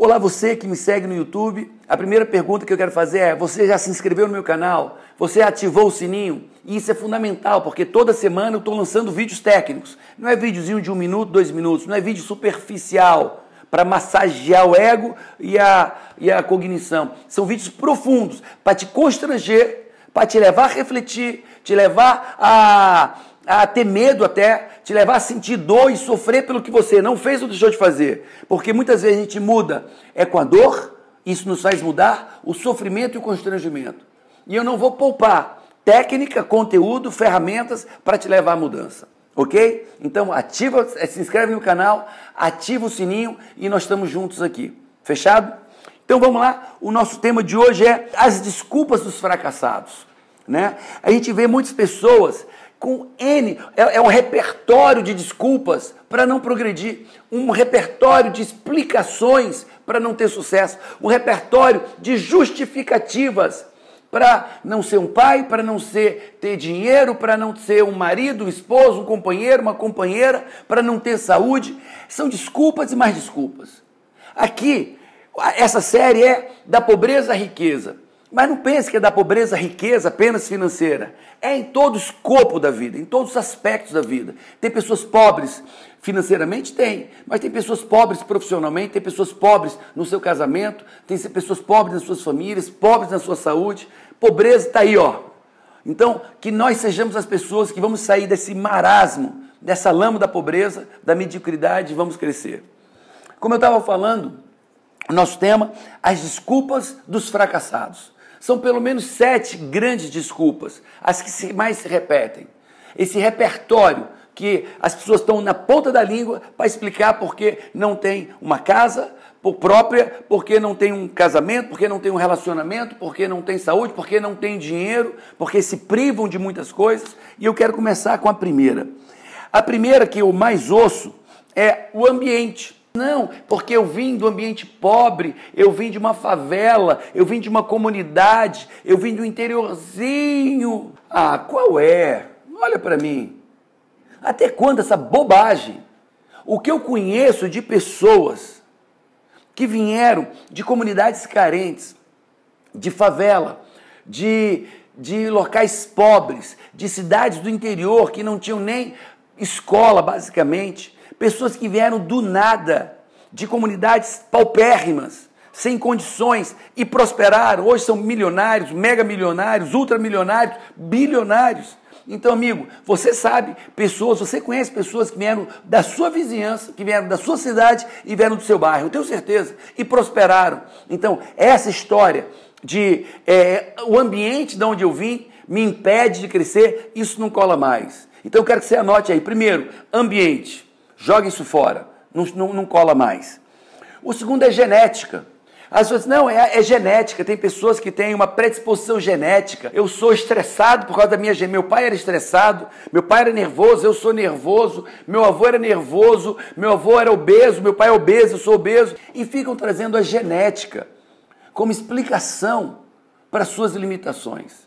Olá, você que me segue no YouTube. A primeira pergunta que eu quero fazer é: você já se inscreveu no meu canal? Você ativou o sininho? E isso é fundamental, porque toda semana eu estou lançando vídeos técnicos. Não é videozinho de um minuto, dois minutos, não é vídeo superficial para massagear o ego e a, e a cognição. São vídeos profundos para te constranger, para te levar a refletir, te levar a, a ter medo até, te levar a sentir dor e sofrer pelo que você não fez ou deixou de fazer. Porque muitas vezes a gente muda é com a dor, isso nos faz mudar o sofrimento e o constrangimento. E eu não vou poupar técnica, conteúdo, ferramentas para te levar à mudança. Ok? Então ativa, se inscreve no canal, ativa o sininho e nós estamos juntos aqui. Fechado? Então vamos lá. O nosso tema de hoje é as desculpas dos fracassados. Né? A gente vê muitas pessoas com N, é, é um repertório de desculpas para não progredir, um repertório de explicações para não ter sucesso, um repertório de justificativas para não ser um pai, para não ser ter dinheiro, para não ser um marido, um esposo, um companheiro, uma companheira, para não ter saúde. São desculpas e mais desculpas. Aqui, essa série é da pobreza à riqueza. Mas não pense que é da pobreza riqueza apenas financeira. É em todo o escopo da vida, em todos os aspectos da vida. Tem pessoas pobres financeiramente? Tem. Mas tem pessoas pobres profissionalmente, tem pessoas pobres no seu casamento, tem pessoas pobres nas suas famílias, pobres na sua saúde. Pobreza está aí, ó. Então, que nós sejamos as pessoas que vamos sair desse marasmo, dessa lama da pobreza, da mediocridade e vamos crescer. Como eu estava falando, nosso tema, as desculpas dos fracassados. São pelo menos sete grandes desculpas, as que mais se repetem. Esse repertório que as pessoas estão na ponta da língua para explicar porque não tem uma casa por própria, porque não tem um casamento, porque não tem um relacionamento, porque não tem saúde, porque não tem dinheiro, porque se privam de muitas coisas. E eu quero começar com a primeira. A primeira que eu mais ouço é o ambiente. Não, porque eu vim do ambiente pobre, eu vim de uma favela, eu vim de uma comunidade, eu vim do interiorzinho. Ah, qual é? Olha para mim. Até quando essa bobagem? O que eu conheço de pessoas que vieram de comunidades carentes, de favela, de, de locais pobres, de cidades do interior que não tinham nem escola, basicamente, pessoas que vieram do nada, de comunidades paupérrimas, sem condições e prosperaram. Hoje são milionários, mega milionários, ultramilionários, bilionários. Então, amigo, você sabe pessoas, você conhece pessoas que vieram da sua vizinhança, que vieram da sua cidade e vieram do seu bairro, eu tenho certeza, e prosperaram. Então, essa história de é, o ambiente de onde eu vim me impede de crescer, isso não cola mais. Então, eu quero que você anote aí. Primeiro, ambiente. Joga isso fora, não, não, não cola mais. O segundo é genética. As pessoas, não, é, é, genética. Tem pessoas que têm uma predisposição genética. Eu sou estressado por causa da minha genética. Meu pai era estressado, meu pai era nervoso, eu sou nervoso, meu avô era nervoso, meu avô era obeso, meu pai é obeso, eu sou obeso. E ficam trazendo a genética como explicação para suas limitações.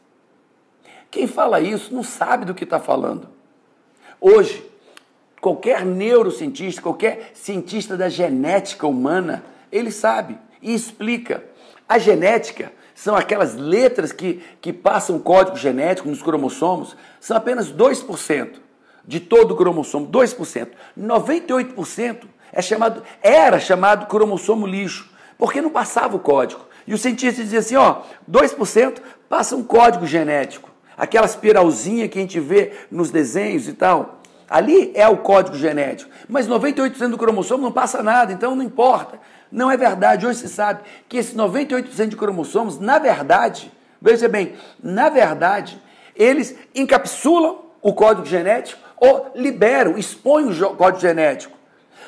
Quem fala isso não sabe do que está falando. Hoje, Qualquer neurocientista, qualquer cientista da genética humana, ele sabe e explica. A genética são aquelas letras que, que passam código genético nos cromossomos, são apenas 2% de todo o cromossomo, 2%. 98% é chamado, era chamado cromossomo lixo, porque não passava o código. E os cientistas diziam assim, ó, 2% passa um código genético. Aquela espiralzinha que a gente vê nos desenhos e tal. Ali é o código genético. Mas 98% do cromossomo não passa nada, então não importa. Não é verdade. Hoje se sabe que esses 98% de cromossomos, na verdade, veja bem, na verdade, eles encapsulam o código genético ou liberam, expõem o código genético.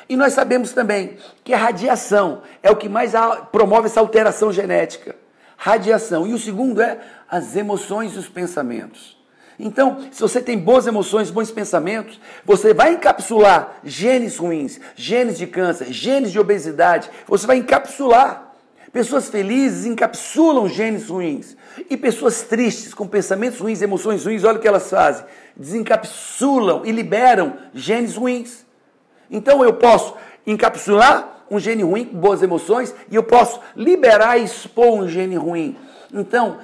E nós sabemos também que a radiação é o que mais promove essa alteração genética. Radiação. E o segundo é as emoções e os pensamentos. Então, se você tem boas emoções, bons pensamentos, você vai encapsular genes ruins, genes de câncer, genes de obesidade, você vai encapsular. Pessoas felizes encapsulam genes ruins. E pessoas tristes, com pensamentos ruins, emoções ruins, olha o que elas fazem: desencapsulam e liberam genes ruins. Então eu posso encapsular um gene ruim com boas emoções e eu posso liberar e expor um gene ruim. Então,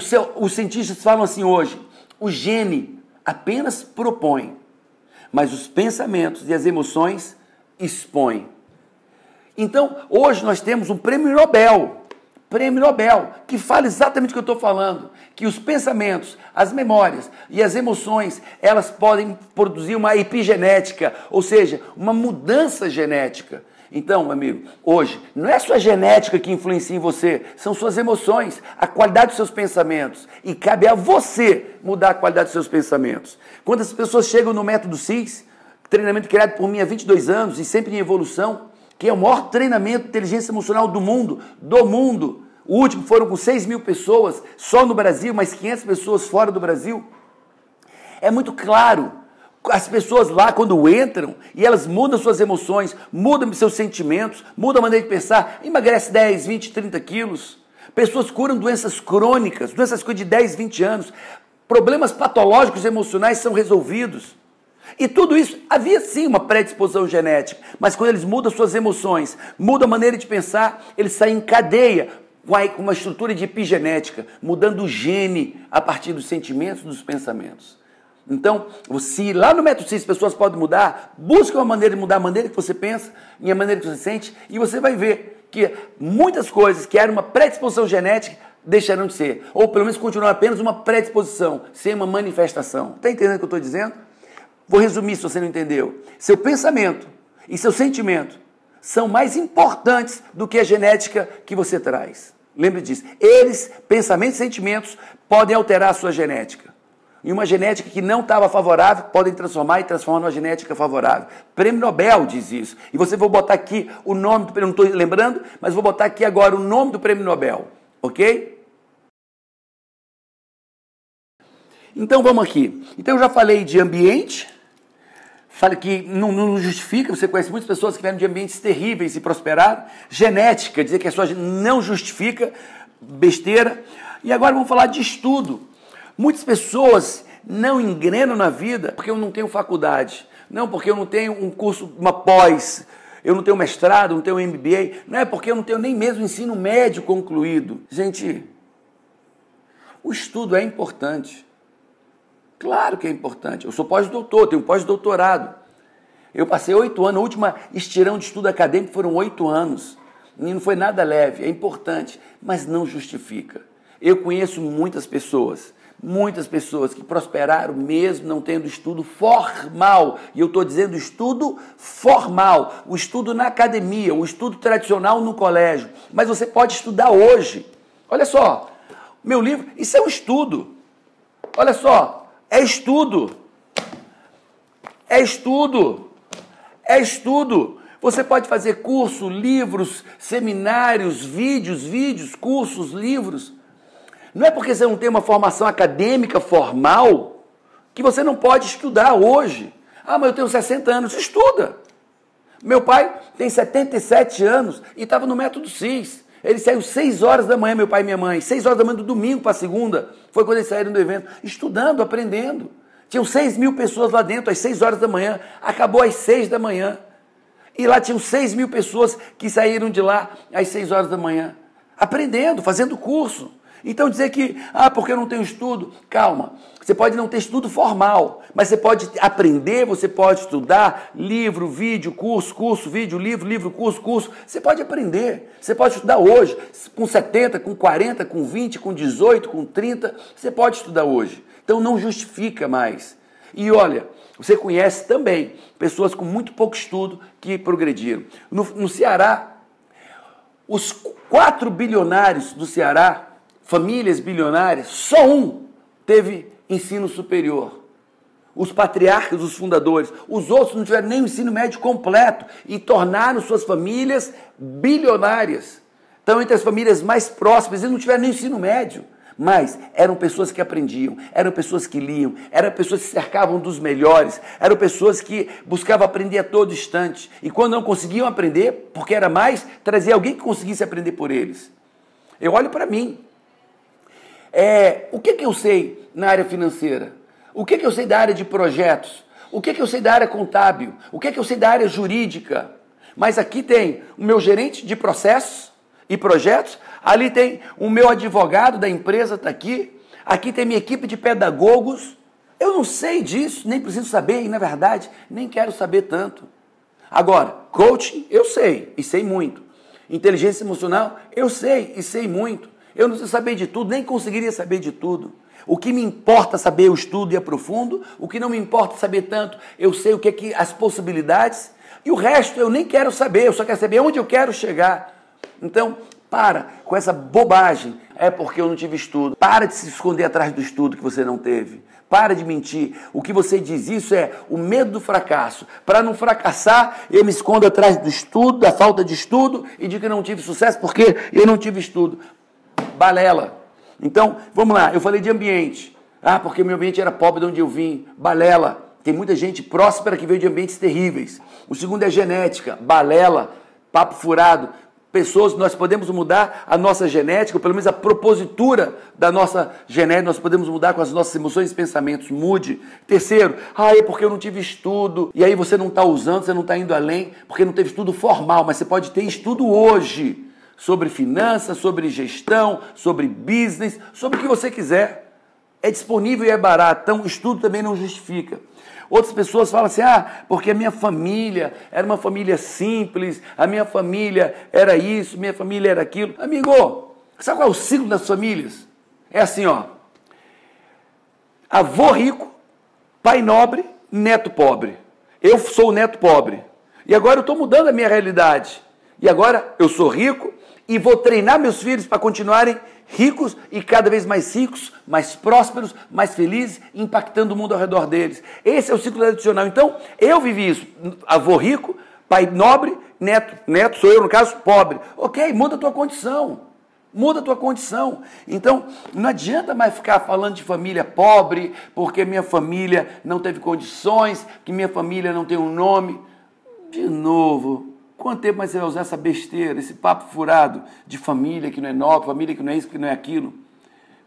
seu, os cientistas falam assim hoje: o gene apenas propõe, mas os pensamentos e as emoções expõem. Então, hoje nós temos um prêmio Nobel prêmio Nobel, que fala exatamente o que eu estou falando, que os pensamentos, as memórias e as emoções, elas podem produzir uma epigenética, ou seja, uma mudança genética. Então, amigo, hoje, não é sua genética que influencia em você, são suas emoções, a qualidade dos seus pensamentos. E cabe a você mudar a qualidade dos seus pensamentos. Quando as pessoas chegam no método CIS, treinamento criado por mim há 22 anos e sempre em evolução, que é o maior treinamento de inteligência emocional do mundo, do mundo. O último foram com 6 mil pessoas, só no Brasil, mais 500 pessoas fora do Brasil. É muito claro. As pessoas lá, quando entram, e elas mudam suas emoções, mudam seus sentimentos, mudam a maneira de pensar, emagrece 10, 20, 30 quilos. Pessoas curam doenças crônicas, doenças de 10, 20 anos. Problemas patológicos emocionais são resolvidos. E tudo isso, havia sim uma predisposição genética, mas quando eles mudam suas emoções, mudam a maneira de pensar, eles saem em cadeia com uma estrutura de epigenética, mudando o gene a partir dos sentimentos, dos pensamentos. Então, se lá no método CIS as pessoas podem mudar, busque uma maneira de mudar a maneira que você pensa e a maneira que você sente, e você vai ver que muitas coisas que eram uma predisposição genética deixarão de ser, ou pelo menos continuarão apenas uma predisposição, sem uma manifestação. Está entendendo o que eu estou dizendo? Vou resumir se você não entendeu. Seu pensamento e seu sentimento são mais importantes do que a genética que você traz. Lembre disso. Eles, pensamentos e sentimentos, podem alterar a sua genética. E uma genética que não estava favorável, podem transformar e transformar numa genética favorável. Prêmio Nobel diz isso. E você vou botar aqui o nome do prêmio, não estou lembrando, mas vou botar aqui agora o nome do prêmio Nobel. Ok? Então vamos aqui. Então eu já falei de ambiente, Fale que não, não, justifica, você conhece muitas pessoas que vieram de ambientes terríveis e prosperaram. Genética, dizer que a sua não justifica, besteira. E agora vamos falar de estudo. Muitas pessoas não engrenam na vida porque eu não tenho faculdade. Não, porque eu não tenho um curso, uma pós, eu não tenho mestrado, não tenho MBA. Não é porque eu não tenho nem mesmo ensino médio concluído. Gente, o estudo é importante. Claro que é importante. Eu sou pós-doutor, tenho pós-doutorado. Eu passei oito anos, a última estirão de estudo acadêmico foram oito anos. E não foi nada leve, é importante, mas não justifica. Eu conheço muitas pessoas, muitas pessoas que prosperaram mesmo não tendo estudo formal. E eu estou dizendo estudo formal, o estudo na academia, o estudo tradicional no colégio. Mas você pode estudar hoje. Olha só, meu livro, isso é um estudo. Olha só, é estudo. É estudo. É estudo. Você pode fazer curso, livros, seminários, vídeos, vídeos, cursos, livros. Não é porque você não tem uma formação acadêmica formal que você não pode estudar hoje. Ah, mas eu tenho 60 anos. Estuda. Meu pai tem 77 anos e estava no método CIS. Ele saiu 6 horas da manhã, meu pai e minha mãe, 6 horas da manhã do domingo para segunda. Foi quando eles saíram do evento, estudando, aprendendo. Tinham 6 mil pessoas lá dentro, às 6 horas da manhã. Acabou às 6 da manhã. E lá tinham 6 mil pessoas que saíram de lá às 6 horas da manhã. Aprendendo, fazendo curso. Então dizer que, ah, porque eu não tenho estudo, calma. Você pode não ter estudo formal, mas você pode aprender, você pode estudar livro, vídeo, curso, curso, vídeo, livro, livro, curso, curso. Você pode aprender. Você pode estudar hoje, com 70, com 40, com 20, com 18, com 30. Você pode estudar hoje. Então não justifica mais. E olha, você conhece também pessoas com muito pouco estudo que progrediram. No, no Ceará, os quatro bilionários do Ceará famílias bilionárias, só um teve ensino superior. Os patriarcas, os fundadores, os outros não tiveram nem o ensino médio completo e tornaram suas famílias bilionárias. Então, entre as famílias mais próximas, eles não tiveram nem ensino médio. Mas eram pessoas que aprendiam, eram pessoas que liam, eram pessoas que se cercavam dos melhores, eram pessoas que buscavam aprender a todo instante. E quando não conseguiam aprender, porque era mais, trazia alguém que conseguisse aprender por eles. Eu olho para mim, é, o que, que eu sei na área financeira? O que, que eu sei da área de projetos? O que, que eu sei da área contábil? O que, que eu sei da área jurídica? Mas aqui tem o meu gerente de processos e projetos, ali tem o meu advogado da empresa, está aqui, aqui tem minha equipe de pedagogos. Eu não sei disso, nem preciso saber, e na verdade, nem quero saber tanto. Agora, coaching, eu sei, e sei muito. Inteligência emocional, eu sei, e sei muito. Eu não sei saber de tudo, nem conseguiria saber de tudo. O que me importa saber, eu estudo e aprofundo. O que não me importa saber tanto, eu sei o que é que as possibilidades. E o resto eu nem quero saber, eu só quero saber onde eu quero chegar. Então, para com essa bobagem. É porque eu não tive estudo. Para de se esconder atrás do estudo que você não teve. Para de mentir. O que você diz isso é o medo do fracasso. Para não fracassar, eu me escondo atrás do estudo, da falta de estudo e digo que não tive sucesso porque eu não tive estudo. Balela. Então, vamos lá, eu falei de ambiente. Ah, porque meu ambiente era pobre de onde eu vim. Balela. Tem muita gente próspera que veio de ambientes terríveis. O segundo é genética. Balela. Papo furado. Pessoas, nós podemos mudar a nossa genética, ou pelo menos a propositura da nossa genética, nós podemos mudar com as nossas emoções e pensamentos. Mude. Terceiro, ah, é porque eu não tive estudo. E aí você não está usando, você não está indo além, porque não teve estudo formal, mas você pode ter estudo hoje sobre finanças, sobre gestão, sobre business, sobre o que você quiser. É disponível e é barato, então estudo também não justifica. Outras pessoas falam assim: ah, porque a minha família era uma família simples, a minha família era isso, minha família era aquilo. Amigo, sabe qual é o ciclo das famílias? É assim, ó. Avô rico, pai nobre, neto pobre. Eu sou o neto pobre. E agora eu estou mudando a minha realidade. E agora eu sou rico, e vou treinar meus filhos para continuarem ricos e cada vez mais ricos, mais prósperos, mais felizes, impactando o mundo ao redor deles. Esse é o ciclo tradicional. Então, eu vivi isso. Avô rico, pai nobre, neto, neto sou eu, no caso, pobre. Ok, muda a tua condição. Muda a tua condição. Então, não adianta mais ficar falando de família pobre, porque minha família não teve condições, que minha família não tem um nome. De novo, Quanto tempo mais você vai usar essa besteira, esse papo furado de família que não é nobre, família que não é isso, que não é aquilo?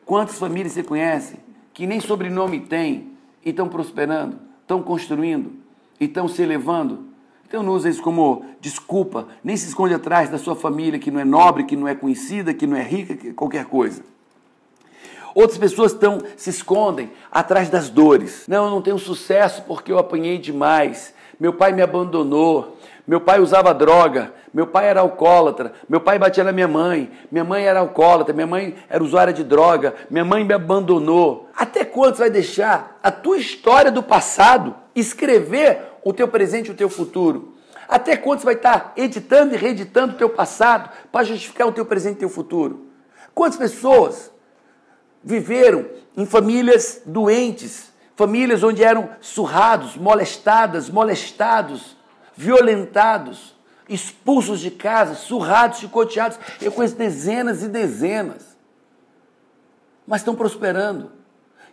Quantas famílias você conhece que nem sobrenome tem e estão prosperando, estão construindo e estão se elevando? Então não usa isso como desculpa, nem se esconde atrás da sua família que não é nobre, que não é conhecida, que não é rica, que qualquer coisa. Outras pessoas estão se escondem atrás das dores. Não, eu não tenho sucesso porque eu apanhei demais. Meu pai me abandonou. Meu pai usava droga, meu pai era alcoólatra, meu pai batia na minha mãe, minha mãe era alcoólatra, minha mãe era usuária de droga, minha mãe me abandonou. Até quando você vai deixar a tua história do passado escrever o teu presente e o teu futuro? Até quando você vai estar editando e reeditando o teu passado para justificar o teu presente e o teu futuro? Quantas pessoas viveram em famílias doentes, famílias onde eram surrados, molestadas, molestados, violentados, expulsos de casa, surrados, chicoteados. Eu conheço dezenas e dezenas. Mas estão prosperando.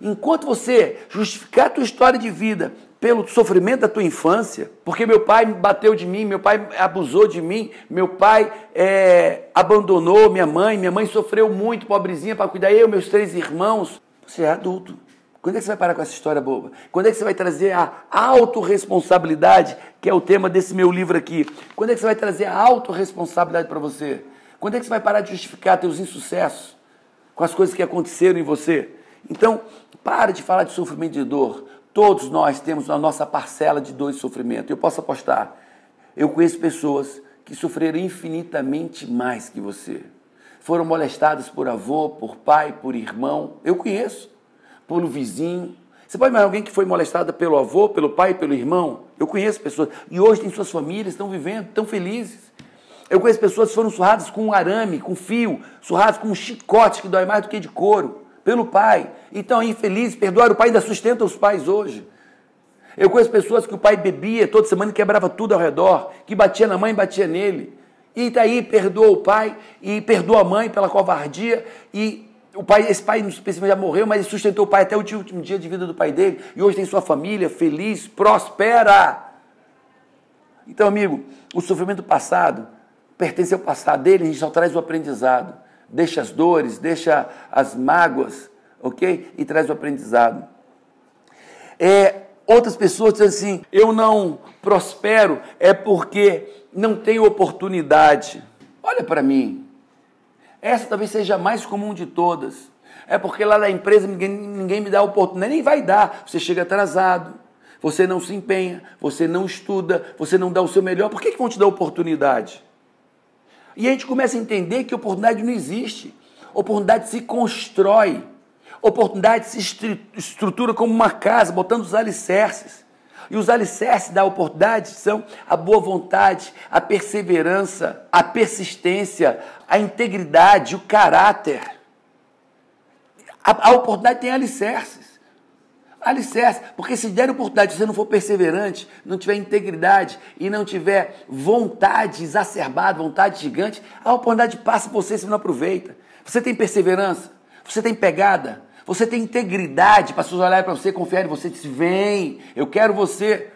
Enquanto você justificar a tua história de vida pelo sofrimento da tua infância, porque meu pai bateu de mim, meu pai abusou de mim, meu pai é, abandonou minha mãe, minha mãe sofreu muito, pobrezinha, para cuidar eu, meus três irmãos. Você é adulto. Quando é que você vai parar com essa história boba? Quando é que você vai trazer a autorresponsabilidade, que é o tema desse meu livro aqui? Quando é que você vai trazer a autorresponsabilidade para você? Quando é que você vai parar de justificar teus insucessos com as coisas que aconteceram em você? Então, para de falar de sofrimento e de dor. Todos nós temos a nossa parcela de dor e sofrimento. Eu posso apostar. Eu conheço pessoas que sofreram infinitamente mais que você. Foram molestadas por avô, por pai, por irmão. Eu conheço pelo vizinho. Você pode imaginar alguém que foi molestada pelo avô, pelo pai, pelo irmão? Eu conheço pessoas. E hoje tem suas famílias, estão vivendo, estão felizes. Eu conheço pessoas que foram surradas com um arame, com fio, surradas com um chicote que dói mais do que de couro, pelo pai. Então, infelizes, perdoaram o pai ainda sustenta os pais hoje. Eu conheço pessoas que o pai bebia toda semana e quebrava tudo ao redor, que batia na mãe e batia nele. E daí perdoa o pai e perdoa a mãe pela covardia e o pai, esse pai específico já morreu, mas ele sustentou o pai até o último dia de vida do pai dele. E hoje tem sua família feliz, prospera. Então, amigo, o sofrimento passado pertence ao passado dele, a gente só traz o aprendizado. Deixa as dores, deixa as mágoas, ok? E traz o aprendizado. É, outras pessoas dizem assim: eu não prospero é porque não tenho oportunidade. Olha para mim. Essa talvez seja a mais comum de todas. É porque lá na empresa ninguém, ninguém me dá oportunidade, nem vai dar. Você chega atrasado, você não se empenha, você não estuda, você não dá o seu melhor. Por que, que vão te dar oportunidade? E a gente começa a entender que oportunidade não existe. Oportunidade se constrói. Oportunidade se estrutura como uma casa, botando os alicerces. E os alicerces da oportunidade são a boa vontade, a perseverança, a persistência, a integridade, o caráter. A, a oportunidade tem alicerces. Alicerce, porque se der oportunidade, se você não for perseverante, não tiver integridade e não tiver vontade exacerbada, vontade gigante, a oportunidade passa por você e você não aproveita. Você tem perseverança, você tem pegada, você tem integridade para pessoas olharem para você, confiarem em você dizer, vem, eu quero você.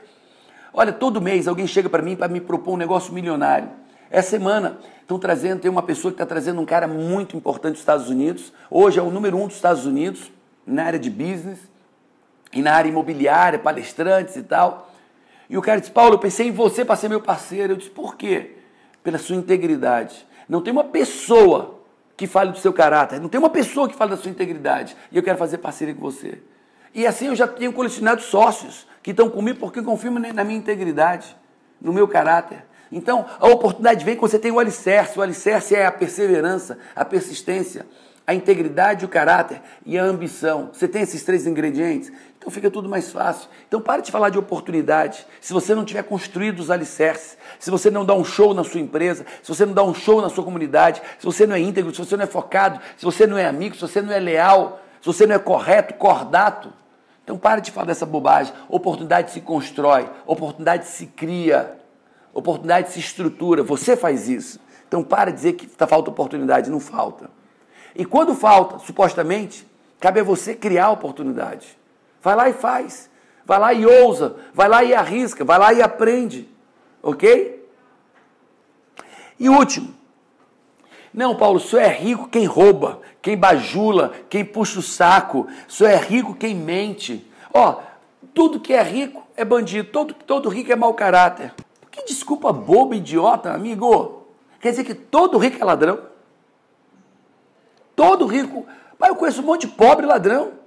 Olha, todo mês alguém chega para mim para me propor um negócio milionário. Essa semana estão trazendo, tem uma pessoa que está trazendo um cara muito importante dos Estados Unidos. Hoje é o número um dos Estados Unidos na área de business e na área imobiliária, palestrantes e tal. E o cara disse: Paulo, eu pensei em você para ser meu parceiro. Eu disse: por quê? Pela sua integridade. Não tem uma pessoa que fale do seu caráter. Não tem uma pessoa que fale da sua integridade. E eu quero fazer parceria com você. E assim eu já tenho colecionado sócios que estão comigo porque confiam na minha integridade, no meu caráter. Então, a oportunidade vem quando você tem o alicerce. O alicerce é a perseverança, a persistência, a integridade, o caráter e a ambição. Você tem esses três ingredientes? Então fica tudo mais fácil. Então pare de falar de oportunidade. Se você não tiver construído os alicerces, se você não dá um show na sua empresa, se você não dá um show na sua comunidade, se você não é íntegro, se você não é focado, se você não é amigo, se você não é leal, se você não é correto, cordato. Então pare de falar dessa bobagem. Oportunidade se constrói, oportunidade se cria, oportunidade se estrutura. Você faz isso. Então para de dizer que tá falta oportunidade, não falta. E quando falta, supostamente, cabe a você criar a oportunidade. Vai lá e faz. Vai lá e ousa. Vai lá e arrisca. Vai lá e aprende. Ok? E último. Não, Paulo, só é rico quem rouba, quem bajula, quem puxa o saco. Só é rico quem mente. Ó, tudo que é rico é bandido. Todo, todo rico é mau caráter. Que desculpa boba, idiota, amigo. Quer dizer que todo rico é ladrão? Todo rico. Mas eu conheço um monte de pobre ladrão.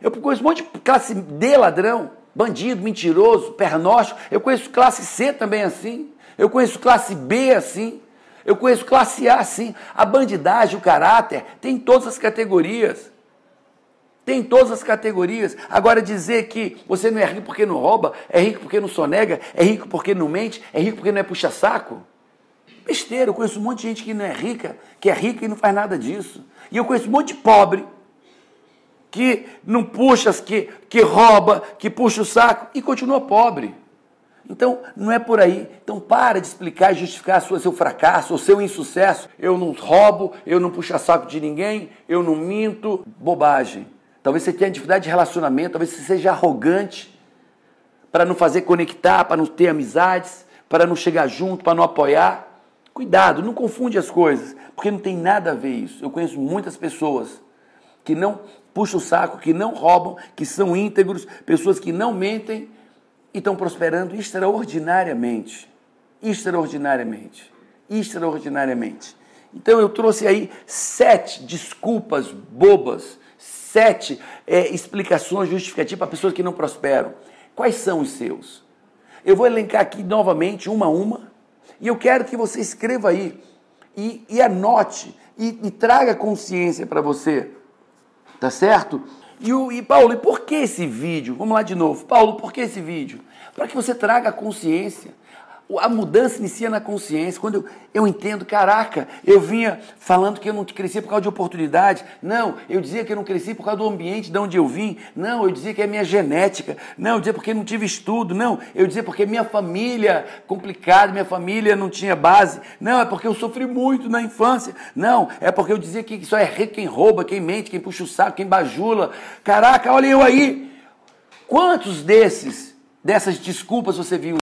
Eu conheço um monte de classe D ladrão, bandido, mentiroso, pernóstico. Eu conheço classe C também assim. Eu conheço classe B assim. Eu conheço classe A assim. A bandidagem, o caráter, tem todas as categorias. Tem todas as categorias. Agora dizer que você não é rico porque não rouba, é rico porque não sonega, é rico porque não mente, é rico porque não é puxa-saco. Besteira, eu conheço um monte de gente que não é rica, que é rica e não faz nada disso. E eu conheço um monte de pobre que não puxa, que, que rouba, que puxa o saco e continua pobre. Então, não é por aí. Então, para de explicar e justificar sua, seu fracasso ou seu insucesso. Eu não roubo, eu não puxo saco de ninguém, eu não minto. Bobagem. Talvez você tenha dificuldade de relacionamento, talvez você seja arrogante para não fazer conectar, para não ter amizades, para não chegar junto, para não apoiar. Cuidado, não confunde as coisas, porque não tem nada a ver isso. Eu conheço muitas pessoas que não puxam o saco, que não roubam, que são íntegros, pessoas que não mentem e estão prosperando extraordinariamente. Extraordinariamente. Extraordinariamente. Então eu trouxe aí sete desculpas bobas, sete é, explicações justificativas para pessoas que não prosperam. Quais são os seus? Eu vou elencar aqui novamente, uma a uma, e eu quero que você escreva aí e, e anote e, e traga consciência para você. Tá certo? E, o, e Paulo, e por que esse vídeo? Vamos lá de novo. Paulo, por que esse vídeo? Para que você traga consciência a mudança inicia na consciência. Quando eu, eu entendo, caraca, eu vinha falando que eu não cresci por causa de oportunidade. Não, eu dizia que eu não cresci por causa do ambiente de onde eu vim. Não, eu dizia que é minha genética. Não, eu dizia porque não tive estudo. Não, eu dizia porque minha família complicada, minha família não tinha base. Não, é porque eu sofri muito na infância. Não, é porque eu dizia que só é rico quem rouba, quem mente, quem puxa o saco, quem bajula. Caraca, olha eu aí. Quantos desses, dessas desculpas você viu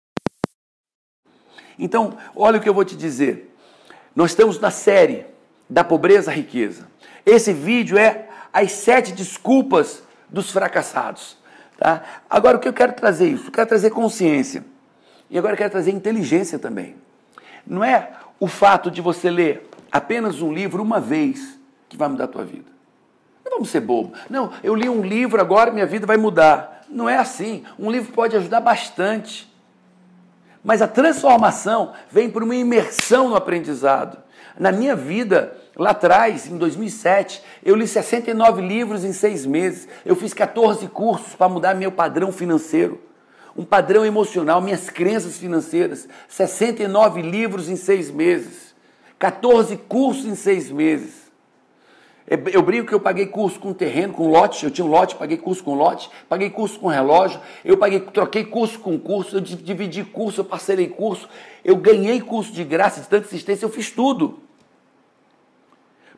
então, olha o que eu vou te dizer. Nós estamos na série da pobreza à riqueza. Esse vídeo é as sete desculpas dos fracassados. Tá? Agora, o que eu quero trazer isso? Eu quero trazer consciência. E agora eu quero trazer inteligência também. Não é o fato de você ler apenas um livro uma vez que vai mudar a tua vida. Não vamos ser bobo. Não, eu li um livro agora minha vida vai mudar. Não é assim. Um livro pode ajudar bastante. Mas a transformação vem por uma imersão no aprendizado. Na minha vida, lá atrás, em 2007, eu li 69 livros em seis meses. Eu fiz 14 cursos para mudar meu padrão financeiro, um padrão emocional, minhas crenças financeiras. 69 livros em seis meses. 14 cursos em seis meses. Eu brinco que eu paguei curso com terreno, com lote, eu tinha um lote, paguei curso com lote, paguei curso com relógio, eu paguei, troquei curso com curso, eu dividi curso, eu parcelei curso, eu ganhei curso de graça, de tanta assistência, eu fiz tudo.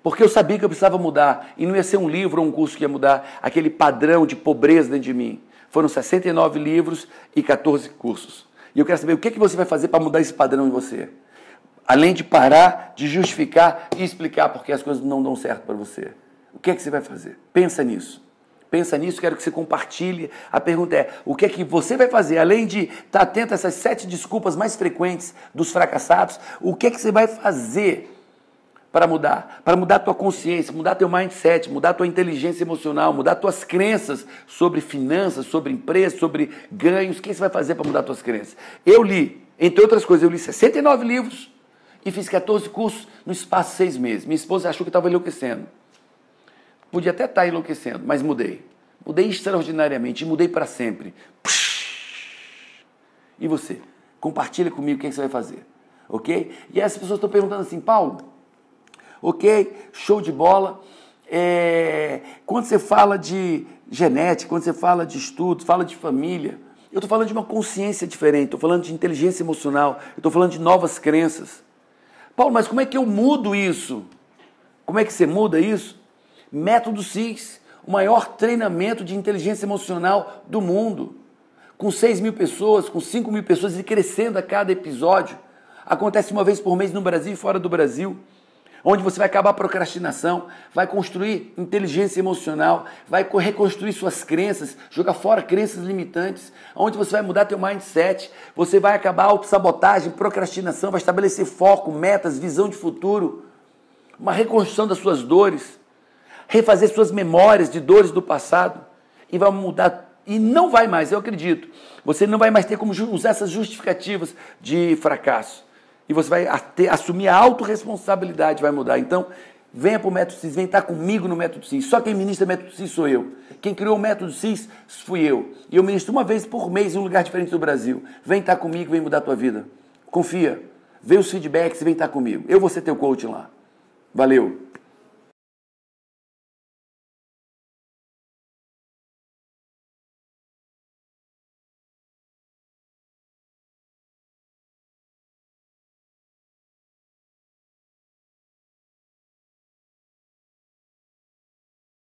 Porque eu sabia que eu precisava mudar, e não ia ser um livro ou um curso que ia mudar aquele padrão de pobreza dentro de mim. Foram 69 livros e 14 cursos. E eu quero saber o que, que você vai fazer para mudar esse padrão em você além de parar de justificar e explicar porque as coisas não dão certo para você. O que é que você vai fazer? Pensa nisso. Pensa nisso, quero que você compartilhe. A pergunta é: o que é que você vai fazer? Além de estar atento a essas sete desculpas mais frequentes dos fracassados, o que é que você vai fazer para mudar? Para mudar a tua consciência, mudar teu mindset, mudar tua inteligência emocional, mudar tuas crenças sobre finanças, sobre empresa, sobre ganhos. O que você vai fazer para mudar tuas crenças? Eu li, entre outras coisas, eu li 69 livros e fiz 14 cursos no espaço de seis meses. Minha esposa achou que estava enlouquecendo. Podia até estar tá enlouquecendo, mas mudei. Mudei extraordinariamente e mudei para sempre. E você? Compartilha comigo o que, é você vai fazer. Ok? E essas pessoas estão perguntando assim, Paulo, ok, show de bola. É, quando você fala de genética, quando você fala de estudos, fala de família, eu estou falando de uma consciência diferente, estou falando de inteligência emocional, estou falando de novas crenças. Paulo, mas como é que eu mudo isso? Como é que você muda isso? Método CIS, o maior treinamento de inteligência emocional do mundo. Com 6 mil pessoas, com 5 mil pessoas e crescendo a cada episódio. Acontece uma vez por mês no Brasil e fora do Brasil onde você vai acabar a procrastinação, vai construir inteligência emocional, vai reconstruir suas crenças, jogar fora crenças limitantes, onde você vai mudar teu mindset, você vai acabar a autossabotagem, procrastinação, vai estabelecer foco, metas, visão de futuro, uma reconstrução das suas dores, refazer suas memórias de dores do passado e vai mudar e não vai mais, eu acredito. Você não vai mais ter como usar essas justificativas de fracasso. E você vai assumir a autorresponsabilidade, vai mudar. Então, venha para o Método CIS, vem estar comigo no Método CIS. Só quem ministra Método CIS sou eu. Quem criou o Método CIS fui eu. E eu ministro uma vez por mês em um lugar diferente do Brasil. Vem estar comigo, vem mudar a tua vida. Confia. Vê os feedbacks e vem estar comigo. Eu vou ser teu coach lá. Valeu.